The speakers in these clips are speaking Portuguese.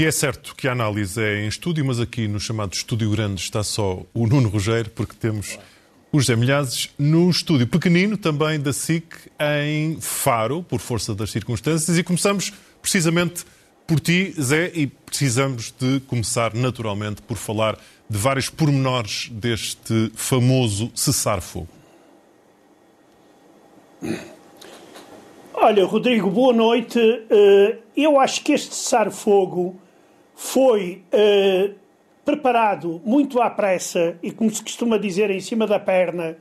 E é certo que a análise é em estúdio, mas aqui no chamado Estúdio Grande está só o Nuno Rogério, porque temos o José Milhazes no estúdio pequenino também da SIC em Faro, por força das circunstâncias, e começamos precisamente por ti, Zé, e precisamos de começar naturalmente por falar de vários pormenores deste famoso cessar-fogo. Olha, Rodrigo, boa noite. Eh, eu acho que este cessar-fogo foi uh, preparado muito à pressa e, como se costuma dizer, em cima da perna,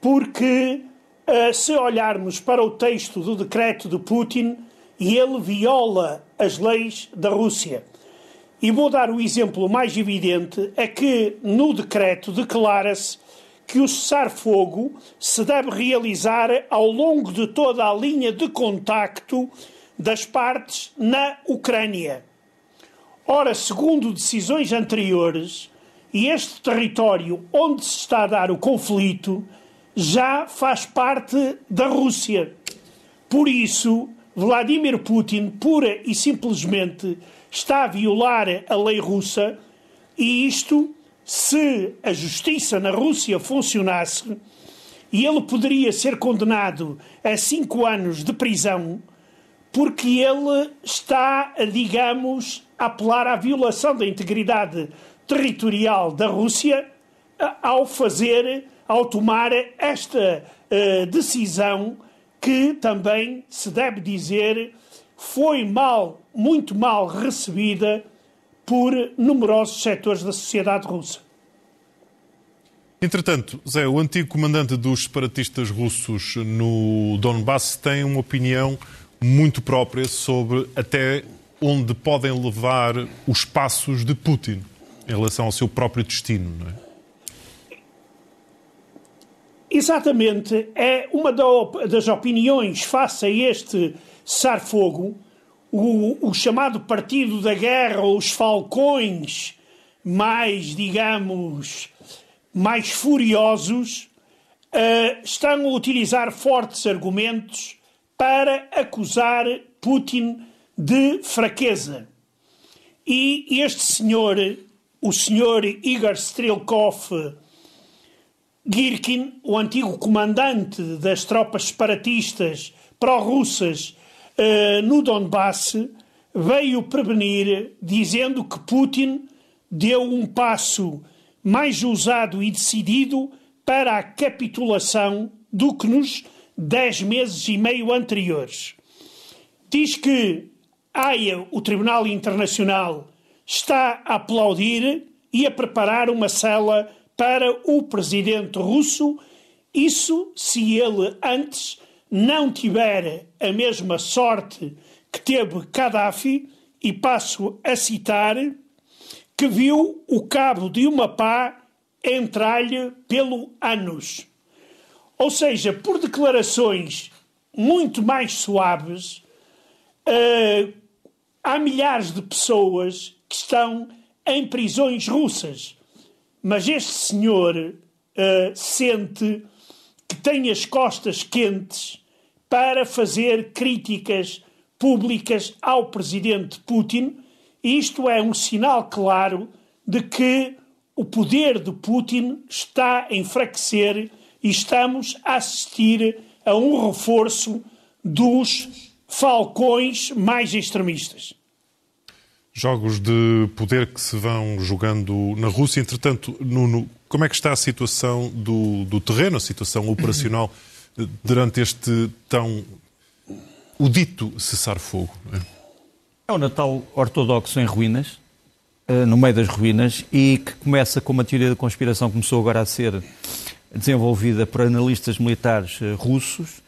porque uh, se olharmos para o texto do decreto de Putin, ele viola as leis da Rússia. E vou dar o exemplo mais evidente: é que no decreto declara-se que o cessar-fogo se deve realizar ao longo de toda a linha de contacto das partes na Ucrânia. Ora, segundo decisões anteriores, este território onde se está a dar o conflito já faz parte da Rússia. Por isso, Vladimir Putin, pura e simplesmente, está a violar a lei russa e isto, se a justiça na Rússia funcionasse, e ele poderia ser condenado a cinco anos de prisão, porque ele está, digamos, apelar à violação da integridade territorial da Rússia ao fazer, ao tomar esta uh, decisão que também se deve dizer foi mal, muito mal recebida por numerosos setores da sociedade russa. Entretanto, Zé, o antigo comandante dos separatistas russos no Donbass tem uma opinião muito própria sobre até onde podem levar os passos de Putin em relação ao seu próprio destino, não é? Exatamente. É uma das opiniões face a este cessar-fogo, o, o, chamado Partido da Guerra, os falcões mais, digamos, mais furiosos, uh, estão a utilizar fortes argumentos para acusar Putin de fraqueza. E este senhor, o senhor Igor Strelkov Girkin, o antigo comandante das tropas separatistas pró-russas uh, no Donbass, veio prevenir, dizendo que Putin deu um passo mais ousado e decidido para a capitulação do que nos dez meses e meio anteriores. Diz que Haia, o Tribunal Internacional, está a aplaudir e a preparar uma cela para o presidente russo, isso se ele antes não tiver a mesma sorte que teve Gaddafi, e passo a citar, que viu o cabo de uma pá entrar-lhe pelo ânus. Ou seja, por declarações muito mais suaves, uh, há milhares de pessoas que estão em prisões russas. Mas este senhor uh, sente que tem as costas quentes para fazer críticas públicas ao presidente Putin. Isto é um sinal claro de que o poder de Putin está a enfraquecer e estamos a assistir a um reforço dos falcões mais extremistas. Jogos de poder que se vão jogando na Rússia. Entretanto, Nuno, como é que está a situação do, do terreno, a situação operacional durante este tão o dito cessar-fogo? É? é o Natal ortodoxo em ruínas, eh, no meio das ruínas, e que começa com uma teoria da conspiração que começou agora a ser desenvolvida por analistas militares eh, russos,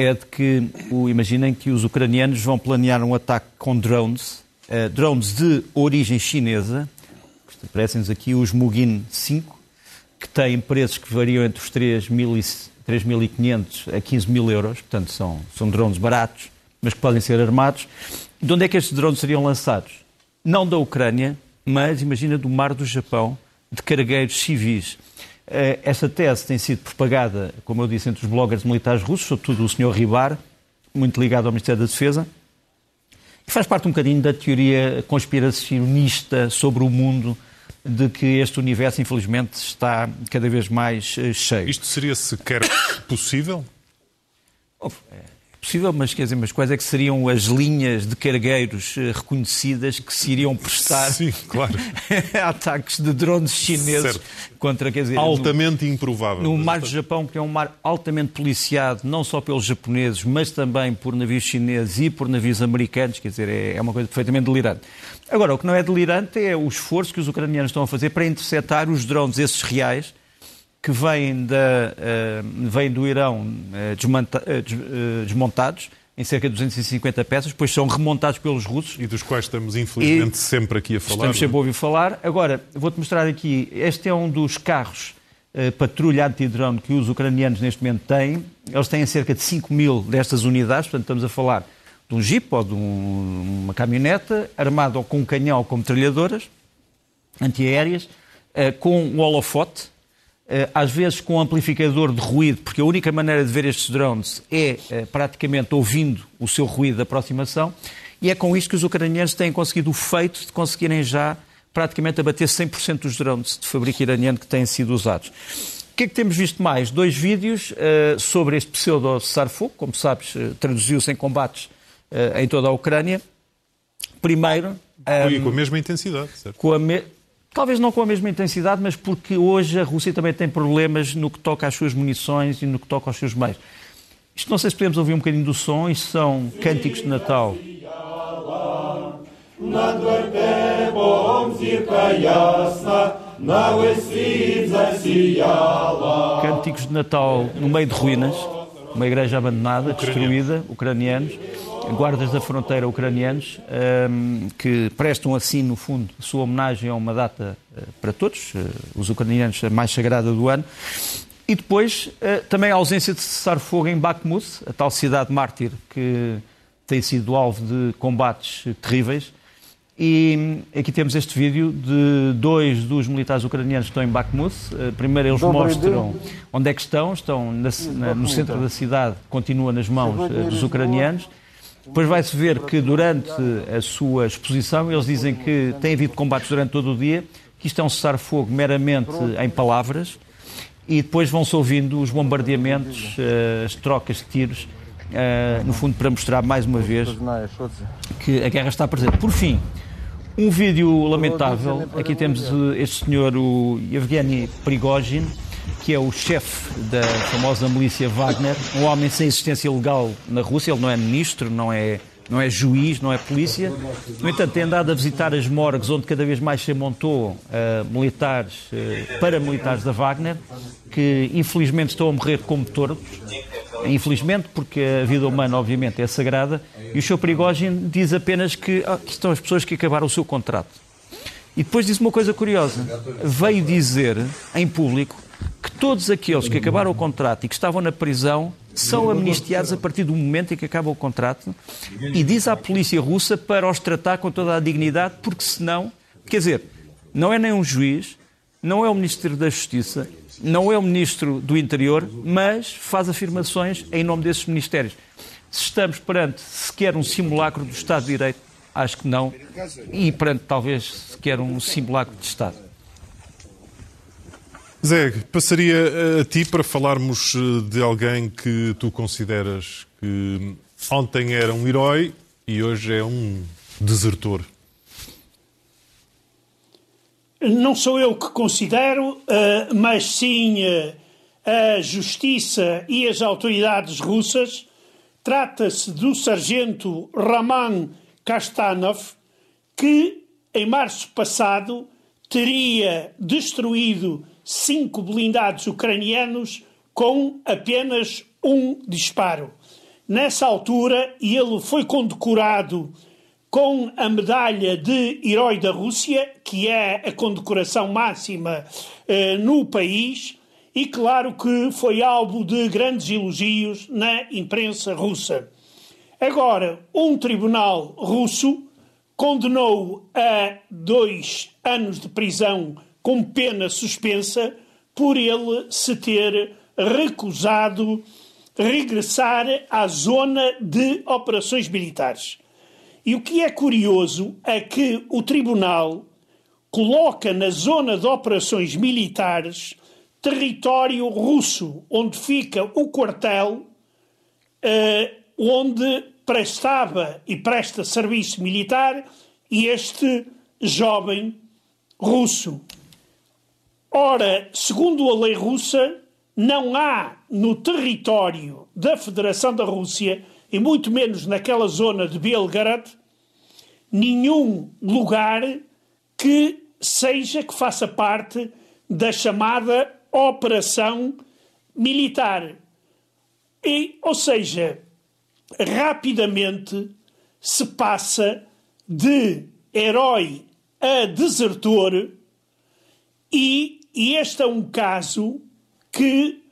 é de que, o, imaginem que os ucranianos vão planear um ataque com drones, uh, drones de origem chinesa, aparecem-nos aqui os Mugin 5, que têm preços que variam entre os 3.500 a 15 mil euros, portanto são, são drones baratos, mas que podem ser armados. De onde é que estes drones seriam lançados? Não da Ucrânia, mas imagina do mar do Japão, de cargueiros civis. Eh, esta tese tem sido propagada, como eu disse, entre os bloggers militares russos, sobretudo o Sr. Ribar, muito ligado ao Ministério da Defesa, faz parte um bocadinho da teoria conspiracionista sobre o mundo de que este universo, infelizmente, está cada vez mais eh, cheio. Isto seria sequer possível? Possível, mas quer dizer, mas quais é que seriam as linhas de cargueiros eh, reconhecidas que se iriam prestar Sim, claro. a ataques de drones chineses certo. contra, quer dizer, altamente no, improvável. No mar do Japão, que é um mar altamente policiado, não só pelos japoneses, mas também por navios chineses e por navios americanos, quer dizer, é, é uma coisa perfeitamente delirante. Agora, o que não é delirante é o esforço que os ucranianos estão a fazer para interceptar os drones, esses reais, que vêm, da, uh, vêm do Irão uh, desmonta, desmontados, em cerca de 250 peças, depois são remontados pelos russos. E dos quais estamos, infelizmente, sempre aqui a falar. Estamos sempre a ouvir falar. Agora, vou-te mostrar aqui, este é um dos carros uh, patrulha anti-drone que os ucranianos neste momento têm. Eles têm cerca de 5 mil destas unidades, portanto estamos a falar de um jeep ou de um, uma caminhoneta, armado com um canhão ou com metralhadoras antiaéreas, uh, com um holofote, às vezes com amplificador de ruído, porque a única maneira de ver estes drones é eh, praticamente ouvindo o seu ruído de aproximação, e é com isto que os ucranianos têm conseguido o feito de conseguirem já praticamente abater 100% dos drones de fabrico iraniano que têm sido usados. O que é que temos visto mais? Dois vídeos uh, sobre este pseudo cessar-fogo, como sabes, uh, traduziu-se em combates uh, em toda a Ucrânia. Primeiro... Um, e com a mesma intensidade, certo? Com a me Talvez não com a mesma intensidade, mas porque hoje a Rússia também tem problemas no que toca às suas munições e no que toca aos seus meios. Isto não sei se podemos ouvir um bocadinho do som, isto são cânticos de Natal. Cânticos de Natal no meio de ruínas, uma igreja abandonada, destruída, ucranianos guardas da fronteira ucranianos, ehm, que prestam assim, no fundo, a sua homenagem a uma data eh, para todos, eh, os ucranianos, a mais sagrada do ano. E depois, eh, também a ausência de cessar-fogo em Bakhmut, a tal cidade mártir que tem sido alvo de combates terríveis. E aqui temos este vídeo de dois dos militares ucranianos que estão em Bakhmut. Primeiro eles mostram onde é que estão, estão na, na, no centro da cidade, continua nas mãos dos ucranianos. Depois vai-se ver que durante a sua exposição eles dizem que tem havido combates durante todo o dia, que isto é um cessar-fogo meramente em palavras, e depois vão-se ouvindo os bombardeamentos, eh, as trocas de tiros, eh, no fundo para mostrar mais uma vez que a guerra está presente. Por fim, um vídeo lamentável, aqui temos eh, este senhor, o Yevgeny Prigozhin, que é o chefe da famosa milícia Wagner, um homem sem existência legal na Rússia, ele não é ministro, não é, não é juiz, não é polícia. No entanto, tem andado a visitar as morgues onde cada vez mais se montou uh, militares, uh, paramilitares da Wagner, que infelizmente estão a morrer como tordos. Infelizmente, porque a vida humana, obviamente, é sagrada, e o seu Prigogine diz apenas que ah, estão as pessoas que acabaram o seu contrato. E depois disse uma coisa curiosa. Veio dizer em público que todos aqueles que acabaram o contrato e que estavam na prisão são amnistiados a partir do momento em que acaba o contrato e diz à polícia russa para os tratar com toda a dignidade, porque senão, quer dizer, não é nem um juiz, não é o Ministro da Justiça, não é o Ministro do Interior, mas faz afirmações em nome desses ministérios. Se estamos perante sequer um simulacro do Estado de Direito, acho que não, e perante talvez sequer um simulacro de Estado. Zé, passaria a ti para falarmos eh, de alguém que tu consideras que ontem era um herói e hoje é um desertor. Não sou eu que considero, eh, mas sim eh, a justiça e as autoridades russas. Trata-se do sargento Raman Kastanov, que em março passado teria destruído cinco blindados ucranianos com apenas um disparo. Nessa altura, ele foi condecorado com a medalha de Herói da Rússia, que é a condecoração máxima eh, no país, e claro que foi alvo de grandes elogios na imprensa russa. Agora, um tribunal russo condenou a dois anos de prisão com pena suspensa por ele se ter recusado regressar à zona de operações militares. E o que é curioso é que o Tribunal coloca na zona de operações militares território russo, onde fica o quartel, eh, onde prestava e presta serviço militar este jovem russo. Ora, segundo a lei russa, não há no território da Federação da Rússia, e muito menos naquela zona de Belgrado, nenhum lugar que seja que faça parte da chamada operação militar. E, ou seja, rapidamente se passa de herói a desertor e, e este é um caso que,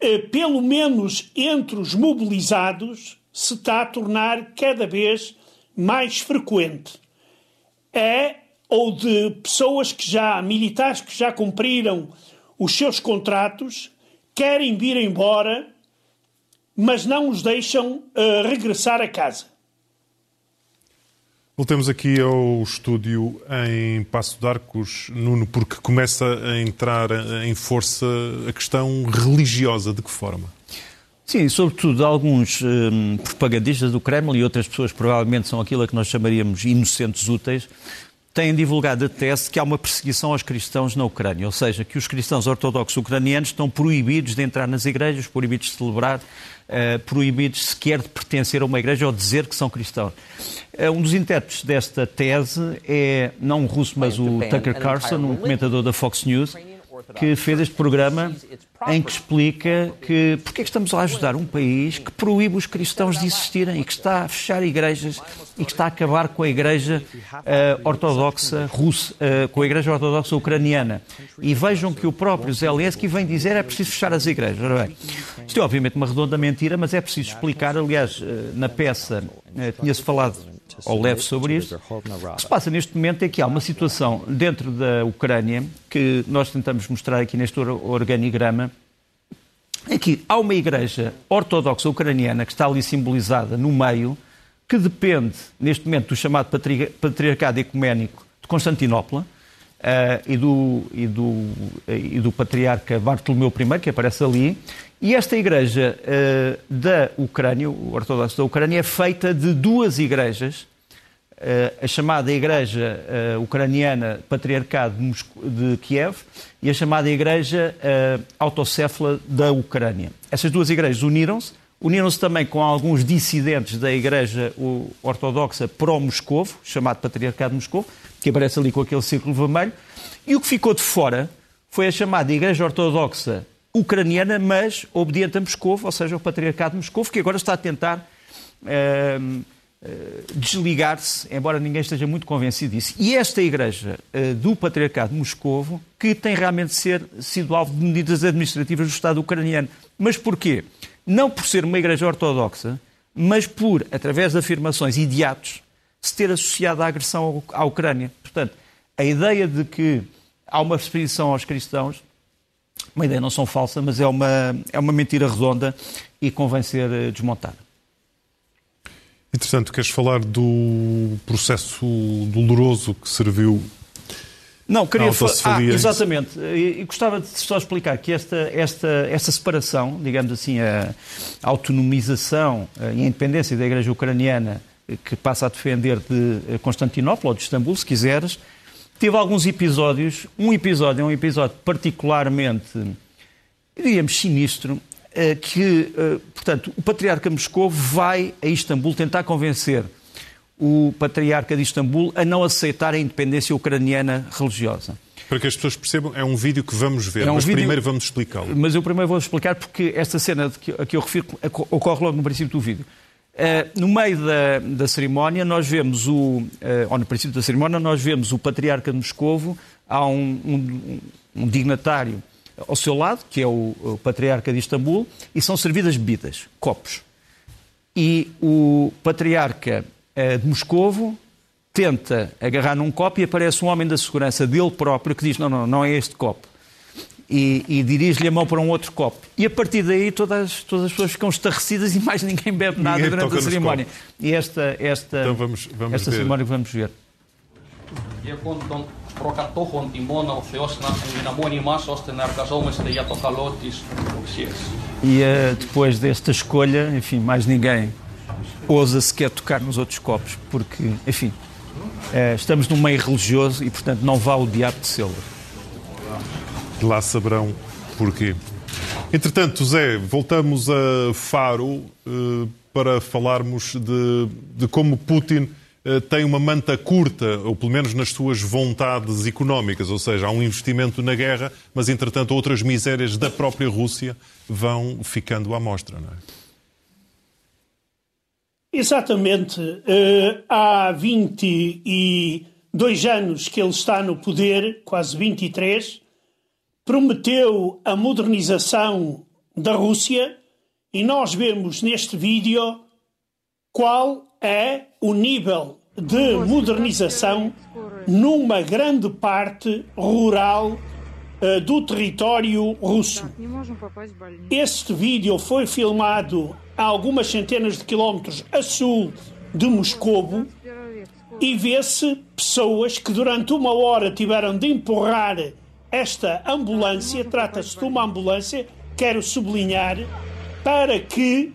eh, pelo menos entre os mobilizados, se está a tornar cada vez mais frequente. É ou de pessoas que já, militares que já cumpriram os seus contratos, querem vir embora, mas não os deixam uh, regressar a casa. Voltemos aqui ao estúdio em Passo de Arcos, Nuno, porque começa a entrar em força a questão religiosa. De que forma? Sim, sobretudo alguns hum, propagandistas do Kremlin e outras pessoas provavelmente são aquilo que nós chamaríamos inocentes úteis, têm divulgado a tese que há uma perseguição aos cristãos na Ucrânia, ou seja, que os cristãos ortodoxos ucranianos estão proibidos de entrar nas igrejas, proibidos de celebrar, uh, proibidos sequer de pertencer a uma igreja ou dizer que são cristãos. Uh, um dos intérpretes desta tese é, não um russo, mas o Tucker Carlson, um comentador da Fox News, que fez este programa em que explica que porque é que estamos a ajudar um país que proíbe os cristãos de existirem e que está a fechar igrejas e que está a acabar com a igreja uh, ortodoxa russa, uh, com a igreja ortodoxa ucraniana. E vejam que o próprio Zelensky vem dizer é preciso fechar as igrejas. Bem, isto é obviamente uma redonda mentira, mas é preciso explicar. Aliás, uh, na peça tinha-se falado ao leve sobre isto. O que se passa neste momento é que há uma situação dentro da Ucrânia, que nós tentamos mostrar aqui neste organigrama, é que há uma igreja ortodoxa ucraniana que está ali simbolizada no meio, que depende, neste momento, do chamado Patriarcado Ecuménico de Constantinopla, Uh, e, do, e, do, e do patriarca Bartolomeu I, que aparece ali. E esta igreja uh, da Ucrânia, o ortodoxo da Ucrânia, é feita de duas igrejas, uh, a chamada Igreja Ucraniana Patriarcado de Kiev e a chamada Igreja Autocéfala da Ucrânia. Essas duas igrejas uniram-se, uniram-se também com alguns dissidentes da Igreja Ortodoxa pró-Moscovo, chamado Patriarcado de Moscovo, que aparece ali com aquele círculo vermelho, e o que ficou de fora foi a chamada Igreja Ortodoxa Ucraniana, mas obediente a Moscou, ou seja, o Patriarcado de Moscou, que agora está a tentar uh, uh, desligar-se, embora ninguém esteja muito convencido disso. E esta Igreja uh, do Patriarcado de Moscou, que tem realmente ser, sido alvo de medidas administrativas do Estado ucraniano. Mas porquê? Não por ser uma Igreja Ortodoxa, mas por, através de afirmações e de atos, se ter associado à agressão à Ucrânia. Portanto, a ideia de que há uma perseguição aos cristãos, uma ideia não são falsa, mas é uma, é uma mentira redonda e convém ser eh, desmontada. Interessante, queres falar do processo doloroso que serviu não, queria falar. Ah, exatamente. E, gostava de só explicar que esta, esta, esta separação, digamos assim, a autonomização eh, e a independência da Igreja Ucraniana que passa a defender de eh, Constantinopla ou de Istambul, se quiseres, teve alguns episódios. Um episódio é um episódio particularmente, diríamos, sinistro, eh, que, eh, portanto, o patriarca Moscou vai a Istambul tentar convencer o patriarca de Istambul a não aceitar a independência ucraniana religiosa. Para que as pessoas percebam, é um vídeo que vamos ver, é um mas vídeo... primeiro vamos explicá-lo. Mas eu primeiro vou explicar porque esta cena a que eu refiro ocorre logo no princípio do vídeo. Uh, no meio da, da, cerimónia, nós vemos o, uh, ou no princípio da cerimónia, nós vemos o patriarca de Moscovo, há um, um, um dignatário ao seu lado, que é o, o, patriarca de Istambul, e são servidas bebidas, copos. E o patriarca uh, de Moscovo tenta agarrar num copo e aparece um homem da segurança dele próprio que diz: Não, não, não é este copo e, e dirige-lhe a mão para um outro copo. E a partir daí todas, todas as pessoas ficam estarrecidas e mais ninguém bebe nada Ninguém durante toca a nos cerimónia. E esta, esta, Então vamos- vamos esta ver. cerimónia que vamos ver. Διακόν τον προκατόχων ημών ο Θεός να ενδυναμώνει εμάς ώστε να εργαζόμαστε για το καλό της ορθοσίας. E eh, depois desta escolha, enfim, mais ninguém ousa sequer tocar nos outros copos, porque, enfim, eh, estamos num meio religioso e, portanto, não vá o diabo de selo. Lá saberão porquê. Entretanto, Zé, voltamos a Faro eh, para falarmos de, de como Putin eh, tem uma manta curta, ou pelo menos nas suas vontades económicas, ou seja, há um investimento na guerra, mas entretanto outras misérias da própria Rússia vão ficando à mostra, não é? Exatamente. Eh, há 22 anos que ele está no poder, quase 23, prometeu a modernização da Rússia e nós vemos neste vídeo qual é o nível de modernização numa grande parte rural uh, do território russo. Este vídeo foi filmado a algumas centenas de quilómetros a sul de Moscovo e vê-se pessoas que durante uma hora tiveram de empurrar esta ambulância, trata-se de uma ambulância, quero sublinhar, para que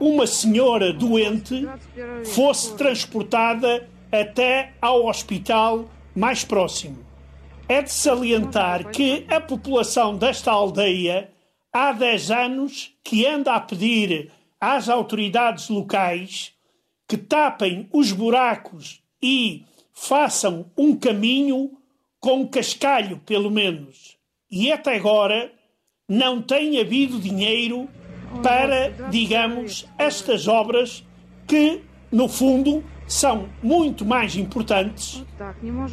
uma senhora doente fosse transportada até ao hospital mais próximo. É de salientar que a população desta aldeia há 10 anos que anda a pedir às autoridades locais que tapem os buracos e façam um caminho com cascalho, pelo menos. E até agora não tem havido dinheiro para, digamos, estas obras que, no fundo, são muito mais importantes,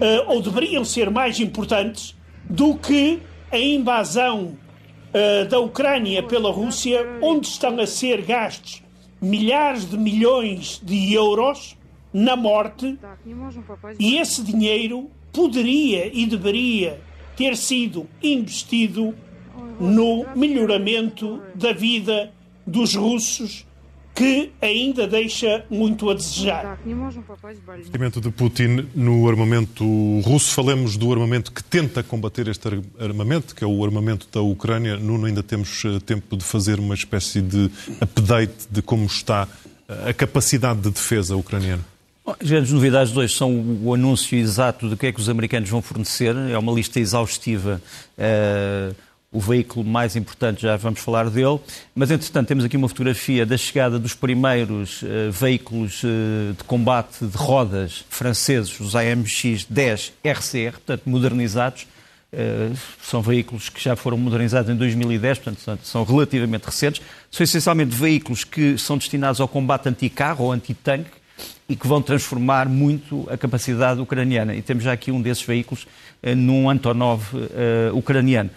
eh, ou deveriam ser mais importantes, do que a invasão eh, da Ucrânia pela Rússia, onde estão a ser gastos milhares de milhões de euros na morte, e esse dinheiro poderia e deveria ter sido investido no melhoramento da vida dos russos que ainda deixa muito a desejar. O investimento de Putin no armamento russo. Falemos do armamento que tenta combater este armamento, que é o armamento da Ucrânia. Nuno, ainda temos eh, tempo de fazer uma espécie de update de como está eh, a capacidade de defesa ucraniana. As grandes novidades de hoje são o anúncio exato do que é que os americanos vão fornecer. É uma lista exaustiva. eh, o veículo mais importante, já vamos falar dele. Mas, entretanto, temos aqui uma fotografia da chegada dos primeiros eh, veículos eh, de combate de rodas franceses, os AMX-10 RCR, portanto, modernizados. Eh, são veículos que já foram modernizados em 2010, portanto, são relativamente recentes. São essencialmente veículos que são destinados ao combate anti-carro ou anti-tanque e que vão transformar muito a capacidade ucraniana. E temos já aqui um desses veículos eh, num Antonov eh, ucraniano.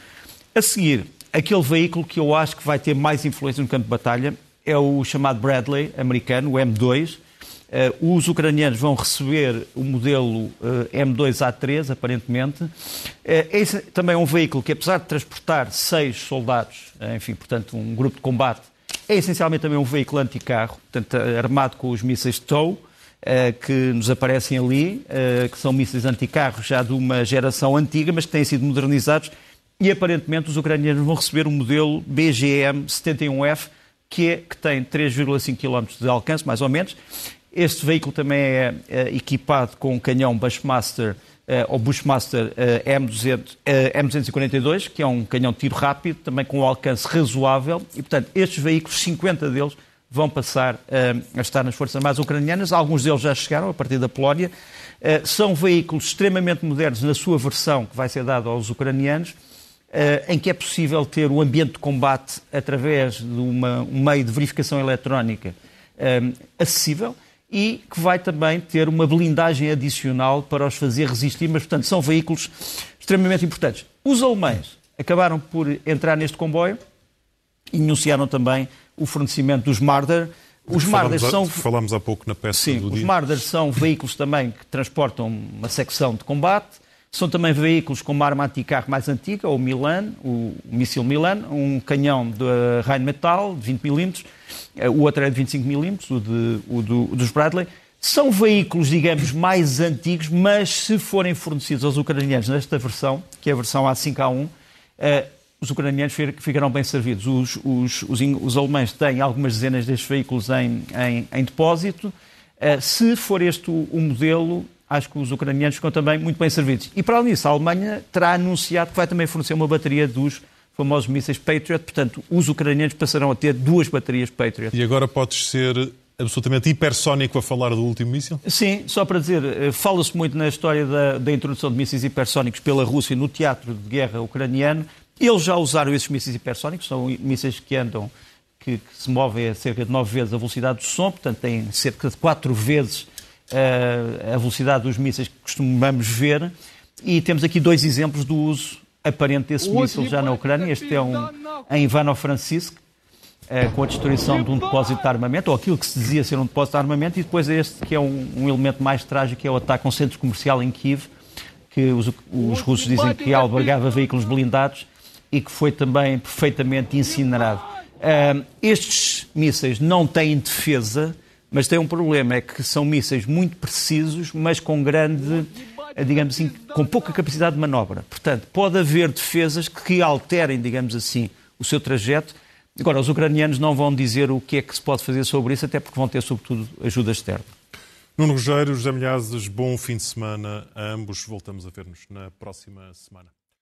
A seguir, aquele veículo que eu acho que vai ter mais influência no campo de batalha é o chamado Bradley americano, o M2. Eh, os ucranianos vão receber o modelo eh, M2A3, aparentemente. Eh, esse também é um veículo que, apesar de transportar seis soldados, enfim, portanto, um grupo de combate, é essencialmente também um veículo anticarro, portanto, armado com os mísseis TOW, eh, que nos aparecem ali, eh, que são mísseis anticarro já de uma geração antiga, mas que têm sido modernizados e aparentemente os ucranianos vão receber o modelo BGM-71F, que, é, que tem 3,5 km de alcance, mais ou menos. Este veículo também é, eh, equipado com um canhão Bushmaster, eh, ou Bushmaster eh, M200, eh, M242, que é um canhão de tiro rápido, também com um alcance razoável. E, portanto, estes veículos, 50 deles, vão passar eh, a estar nas Forças Armadas Ucranianas. Alguns deles já chegaram a partir da Polónia. Eh, são veículos extremamente modernos na sua versão que vai ser dada aos ucranianos, eh, em que é possível ter o ambiente de combate através de uma, um meio de verificação eletrónica eh, acessível e que vai também ter uma blindagem adicional para os fazer resistir, mas, portanto, são veículos extremamente importantes. Os alemães acabaram por entrar neste comboio e anunciaram também o fornecimento dos Marder. Os Marder falámos, são... falámos há pouco na peça Sim, do os dia. Marders são veículos também que transportam uma secção de combate, São também veículos com uma arma anticarro mais antiga, o Milan, o míssil Milan, um canhão de Rheinmetall de 20 mm, o outro é de 25 mm, o, de, o do, dos Bradley. São veículos, digamos, mais antigos, mas se forem fornecidos aos ucranianos nesta versão, que é a versão A5A1, eh, os ucranianos ficarão bem servidos. Os, os, os, os alemães têm algumas dezenas destes veículos em, em, em depósito. Eh, se for este o, o modelo, acho que os ucranianos ficam também muito bem servidos. E para além disso, a Alemanha terá anunciado que vai também fornecer uma bateria dos famosos mísseis Patriot, portanto, os ucranianos passarão a ter duas baterias Patriot. E agora podes ser absolutamente hipersónico a falar do último míssil? Sim, só para dizer, eh, fala-se muito na história da, da, introdução de mísseis hipersónicos pela Rússia no teatro de guerra ucraniano. Eles já usaram esses mísseis hipersónicos, são mísseis que andam, que, que se movem a cerca de nove vezes a velocidade do som, portanto têm cerca de quatro vezes a velocidade dos mísseis que costumamos ver. E temos aqui dois exemplos do uso aparente desse míssil já na Ucrânia. Este é um em Ivano-Frankivsk, uh, com a destruição de um depósito de armamento, ou aquilo que se dizia ser um depósito de armamento, e depois este que é um, um elemento mais trágico, que é o ataque a um centro comercial em Kiev, que os, os russos dizem que albergava veículos blindados e que foi também perfeitamente incinerado. Uh, estes mísseis não têm defesa, mas têm um problema, é que são mísseis muito precisos, mas com grande, digamos assim, com pouca capacidade de manobra. Portanto, pode haver defesas que alterem, digamos assim, o seu trajeto. Agora, os ucranianos não vão dizer o que é que se pode fazer sobre isso, até porque vão ter, sobretudo, ajuda externa. Nuno Rogério, José Milhazes, bom fim de semana a ambos. Voltamos a ver-nos na próxima semana.